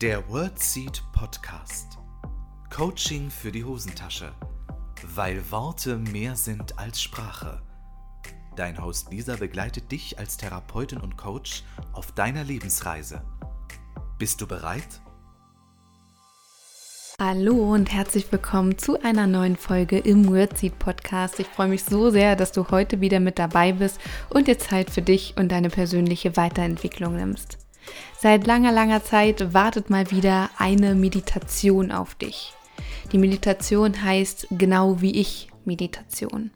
Der WordSeed Podcast. Coaching für die Hosentasche. Weil Worte mehr sind als Sprache. Dein Host Lisa begleitet dich als Therapeutin und Coach auf deiner Lebensreise. Bist du bereit? Hallo und herzlich willkommen zu einer neuen Folge im WordSeed Podcast. Ich freue mich so sehr, dass du heute wieder mit dabei bist und dir Zeit für dich und deine persönliche Weiterentwicklung nimmst. Seit langer, langer Zeit wartet mal wieder eine Meditation auf dich. Die Meditation heißt genau wie ich Meditation.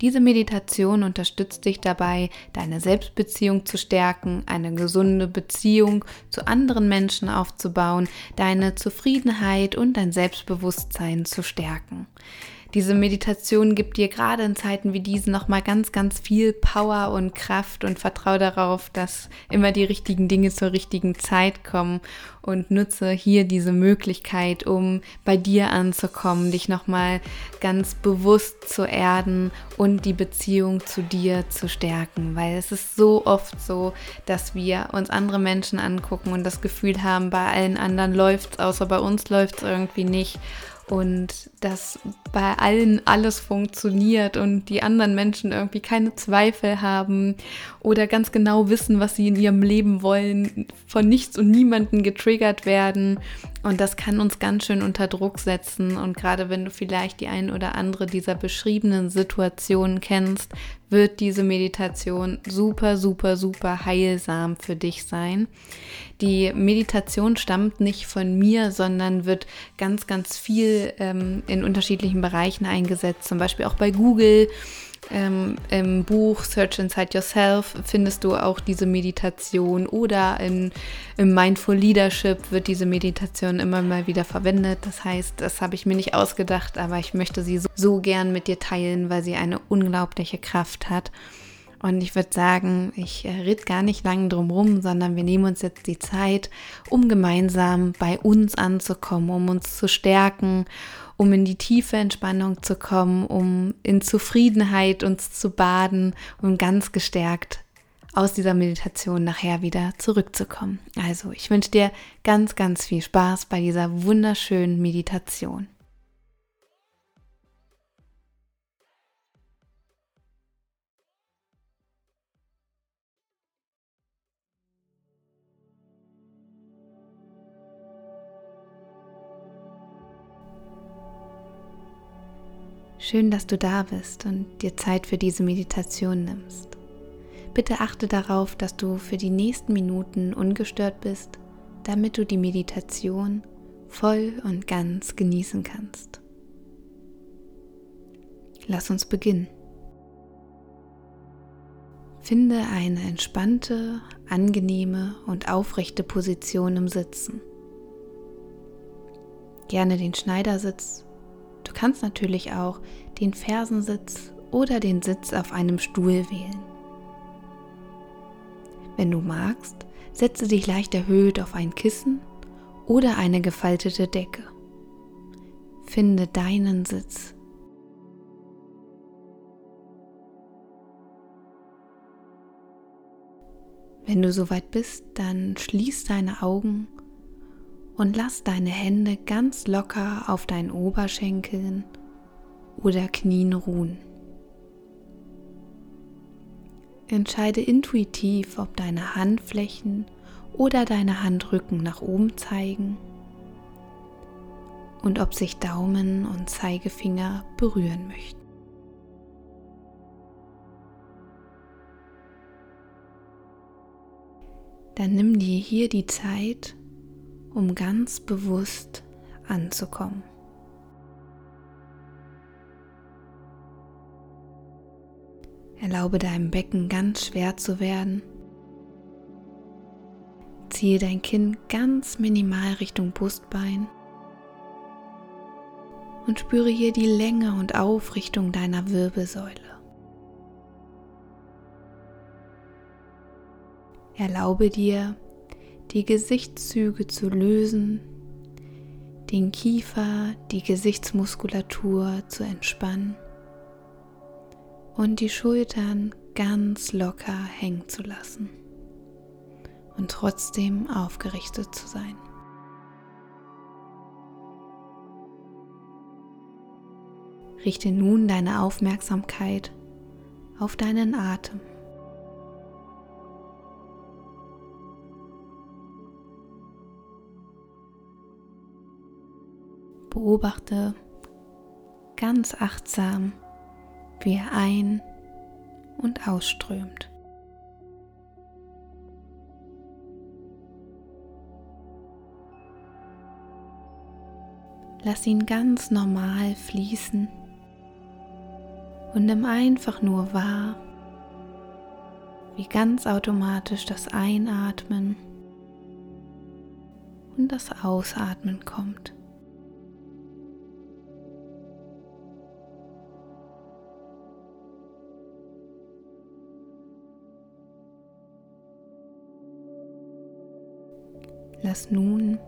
Diese Meditation unterstützt dich dabei, deine Selbstbeziehung zu stärken, eine gesunde Beziehung zu anderen Menschen aufzubauen, deine Zufriedenheit und dein Selbstbewusstsein zu stärken. Diese Meditation gibt dir gerade in Zeiten wie diesen nochmal ganz, ganz viel Power und Kraft und vertraue darauf, dass immer die richtigen Dinge zur richtigen Zeit kommen. Und nutze hier diese Möglichkeit, um bei dir anzukommen, dich nochmal ganz bewusst zu erden und die Beziehung zu dir zu stärken, weil es ist so oft so, dass wir uns andere Menschen angucken und das Gefühl haben, bei allen anderen läuft es, außer bei uns läuft es irgendwie nicht und dass bei allen alles funktioniert und die anderen Menschen irgendwie keine Zweifel haben oder ganz genau wissen, was sie in ihrem Leben wollen, von nichts und niemanden getriggert werden. Und das kann uns ganz schön unter Druck setzen. Und gerade wenn du vielleicht die ein oder andere dieser beschriebenen Situationen kennst, wird diese Meditation super, super, super heilsam für dich sein. Die Meditation stammt nicht von mir, sondern wird ganz, ganz viel ähm, in unterschiedlichen Bereichen eingesetzt, zum Beispiel auch bei Google. Ähm, Im Buch Search Inside Yourself findest du auch diese Meditation oder in, im Mindful Leadership wird diese Meditation immer mal wieder verwendet. Das heißt, das habe ich mir nicht ausgedacht, aber ich möchte sie so, so gern mit dir teilen, weil sie eine unglaubliche Kraft hat. Und ich würde sagen, ich äh, rede gar nicht lange drum rum, sondern wir nehmen uns jetzt die Zeit, um gemeinsam bei uns anzukommen, um uns zu stärken, um in die tiefe Entspannung zu kommen, um in Zufriedenheit uns zu baden und ganz gestärkt aus dieser Meditation nachher wieder zurückzukommen. Also ich wünsche dir ganz, ganz viel Spaß bei dieser wunderschönen Meditation. Schön, dass du da bist und dir Zeit für diese Meditation nimmst. Bitte achte darauf, dass du für die nächsten Minuten ungestört bist, damit du die Meditation voll und ganz genießen kannst. Lass uns beginnen. Finde eine entspannte, angenehme und aufrechte Position im Sitzen. Gerne den Schneidersitz Du kannst natürlich auch den Fersensitz oder den Sitz auf einem Stuhl wählen. Wenn du magst, setze dich leicht erhöht auf ein Kissen oder eine gefaltete Decke. Finde deinen Sitz. Wenn du soweit bist, dann schließ deine Augen und lass deine Hände ganz locker auf deinen Oberschenkeln oder Knien ruhen. Entscheide intuitiv, ob deine Handflächen oder deine Handrücken nach oben zeigen und ob sich Daumen und Zeigefinger berühren möchten. Dann nimm dir hier die Zeit, um ganz bewusst anzukommen. Erlaube deinem Becken ganz schwer zu werden. Ziehe dein Kinn ganz minimal Richtung Brustbein und spüre hier die Länge und Aufrichtung deiner Wirbelsäule. Erlaube dir, die Gesichtszüge zu lösen, den Kiefer, die Gesichtsmuskulatur zu entspannen und die Schultern ganz locker hängen zu lassen und trotzdem aufgerichtet zu sein. Richte nun deine Aufmerksamkeit auf deinen Atem. Beobachte ganz achtsam, wie er ein- und ausströmt. Lass ihn ganz normal fließen und nimm einfach nur wahr, wie ganz automatisch das Einatmen und das Ausatmen kommt. Lass nun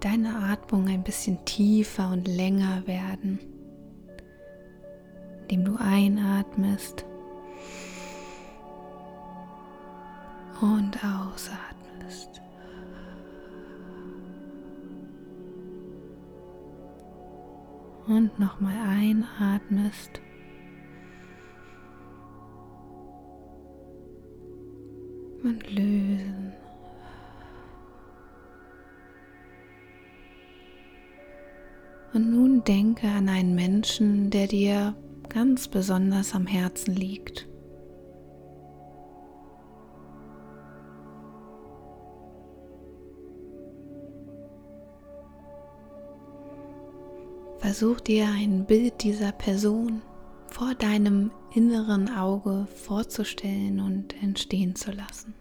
deine Atmung ein bisschen tiefer und länger werden, indem du einatmest und ausatmest. Und nochmal einatmest. Und lösen. Und nun denke an einen Menschen, der dir ganz besonders am Herzen liegt. Versuch dir ein Bild dieser Person vor deinem inneren Auge vorzustellen und entstehen zu lassen.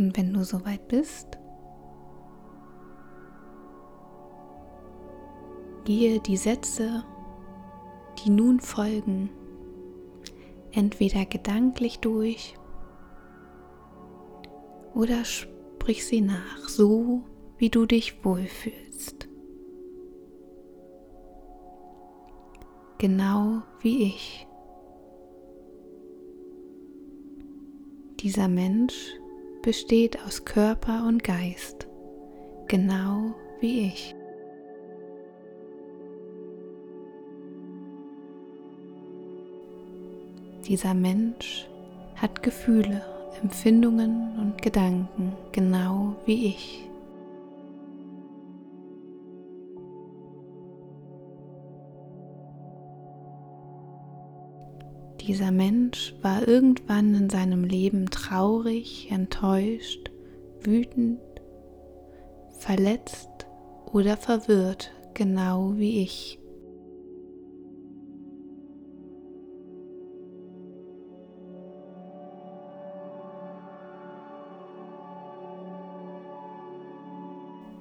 Und wenn du soweit bist, gehe die Sätze, die nun folgen, entweder gedanklich durch oder sprich sie nach, so wie du dich wohlfühlst. Genau wie ich. Dieser Mensch besteht aus Körper und Geist, genau wie ich. Dieser Mensch hat Gefühle, Empfindungen und Gedanken, genau wie ich. Dieser Mensch war irgendwann in seinem Leben traurig, enttäuscht, wütend, verletzt oder verwirrt, genau wie ich.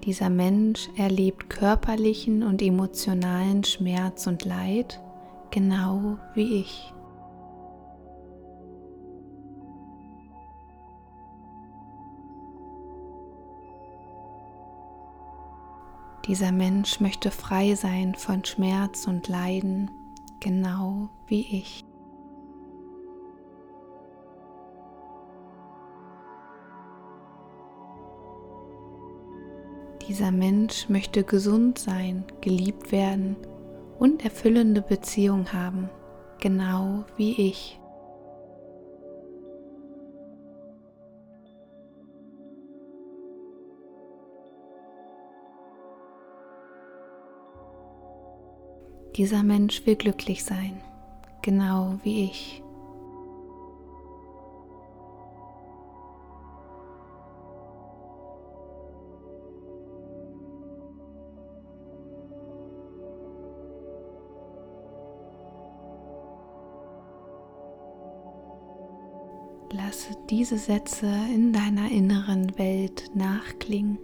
Dieser Mensch erlebt körperlichen und emotionalen Schmerz und Leid, genau wie ich. Dieser Mensch möchte frei sein von Schmerz und Leiden, genau wie ich. Dieser Mensch möchte gesund sein, geliebt werden und erfüllende Beziehung haben, genau wie ich. Dieser Mensch will glücklich sein, genau wie ich. Lasse diese Sätze in deiner inneren Welt nachklingen.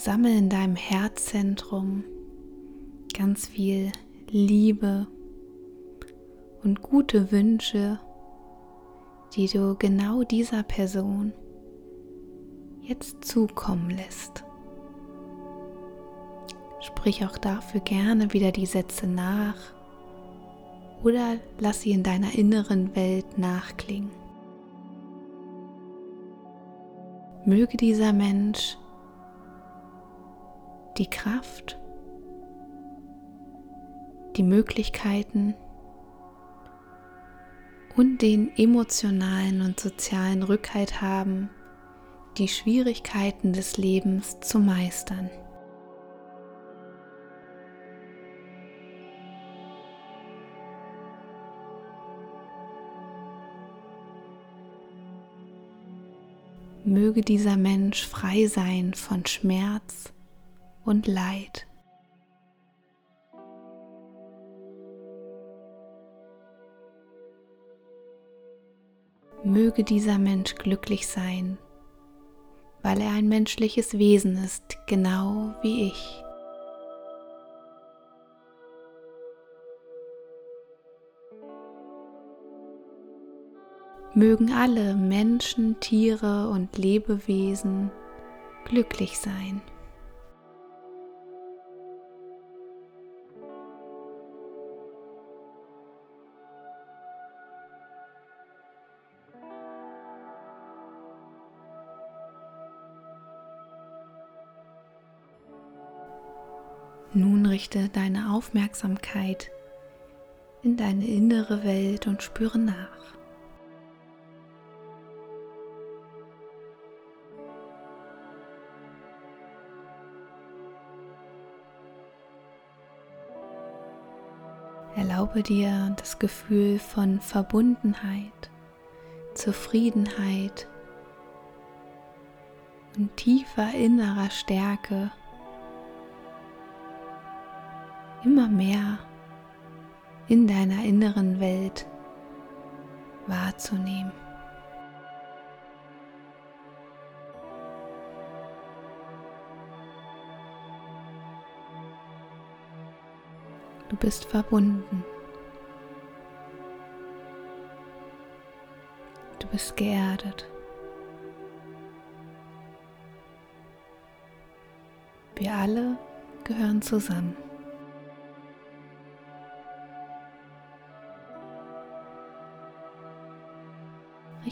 Sammle in deinem Herzzentrum ganz viel Liebe und gute Wünsche, die du genau dieser Person jetzt zukommen lässt. Sprich auch dafür gerne wieder die Sätze nach oder lass sie in deiner inneren Welt nachklingen. Möge dieser Mensch die Kraft, die Möglichkeiten und den emotionalen und sozialen Rückhalt haben, die Schwierigkeiten des Lebens zu meistern. Möge dieser Mensch frei sein von Schmerz und Leid. Möge dieser Mensch glücklich sein, weil er ein menschliches Wesen ist, genau wie ich. Mögen alle Menschen, Tiere und Lebewesen glücklich sein. Richte deine Aufmerksamkeit in deine innere Welt und spüre nach. Erlaube dir das Gefühl von Verbundenheit, Zufriedenheit und tiefer innerer Stärke mehr in deiner inneren Welt wahrzunehmen. Du bist verbunden. Du bist geerdet. Wir alle gehören zusammen.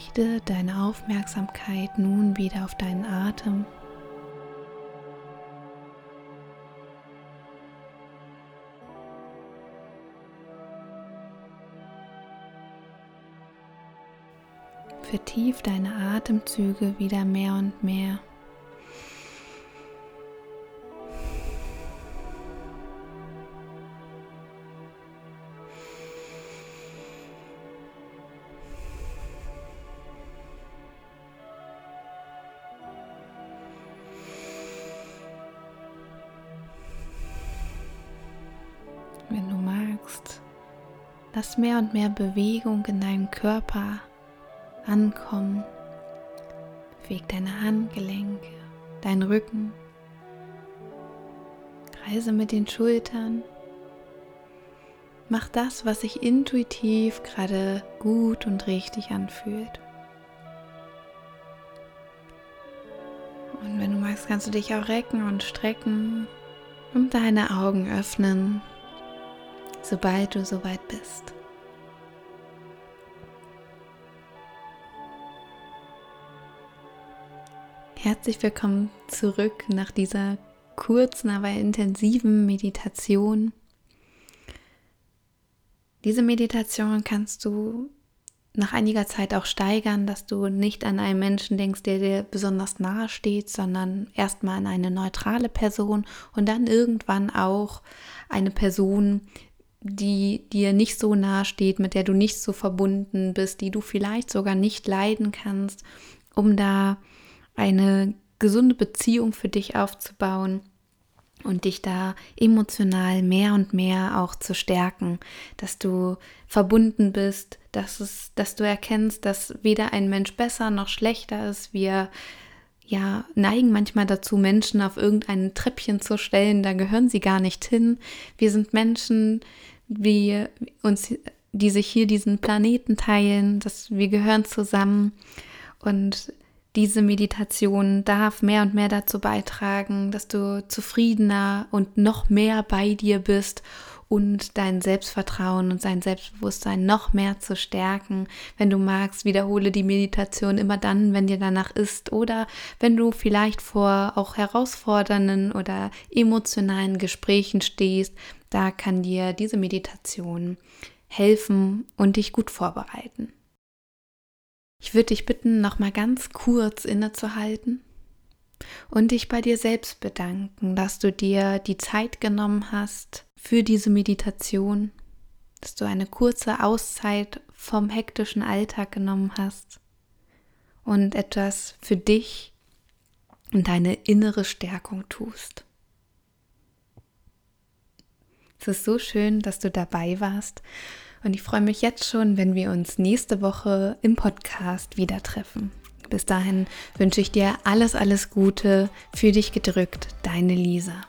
Richte deine Aufmerksamkeit nun wieder auf deinen Atem. Vertief deine Atemzüge wieder mehr und mehr. Lass mehr und mehr Bewegung in deinem Körper ankommen. Beweg deine Handgelenke, deinen Rücken. Kreise mit den Schultern. Mach das, was sich intuitiv gerade gut und richtig anfühlt. Und wenn du magst, kannst du dich auch recken und strecken und deine Augen öffnen, sobald du soweit bist. Herzlich willkommen zurück nach dieser kurzen, aber intensiven Meditation. Diese Meditation kannst du nach einiger Zeit auch steigern, dass du nicht an einen Menschen denkst, der dir besonders nahe steht, sondern erstmal an eine neutrale Person und dann irgendwann auch eine Person, die dir nicht so nahe steht, mit der du nicht so verbunden bist, die du vielleicht sogar nicht leiden kannst, um da eine gesunde Beziehung für dich aufzubauen und dich da emotional mehr und mehr auch zu stärken, dass du verbunden bist, dass es, dass du erkennst, dass weder ein Mensch besser noch schlechter ist. Wir ja neigen manchmal dazu, Menschen auf irgendein Treppchen zu stellen, da gehören sie gar nicht hin. Wir sind Menschen, wie uns, die sich hier diesen Planeten teilen, dass wir gehören zusammen und diese Meditation darf mehr und mehr dazu beitragen, dass du zufriedener und noch mehr bei dir bist und dein Selbstvertrauen und sein Selbstbewusstsein noch mehr zu stärken. Wenn du magst, wiederhole die Meditation immer dann, wenn dir danach ist oder wenn du vielleicht vor auch herausfordernden oder emotionalen Gesprächen stehst, da kann dir diese Meditation helfen und dich gut vorbereiten. Ich würde dich bitten, noch mal ganz kurz innezuhalten und dich bei dir selbst bedanken, dass du dir die Zeit genommen hast für diese Meditation, dass du eine kurze Auszeit vom hektischen Alltag genommen hast und etwas für dich und deine innere Stärkung tust. Es ist so schön, dass du dabei warst und ich freue mich jetzt schon, wenn wir uns nächste Woche im Podcast wieder treffen. Bis dahin wünsche ich dir alles, alles Gute, für dich gedrückt, deine Lisa.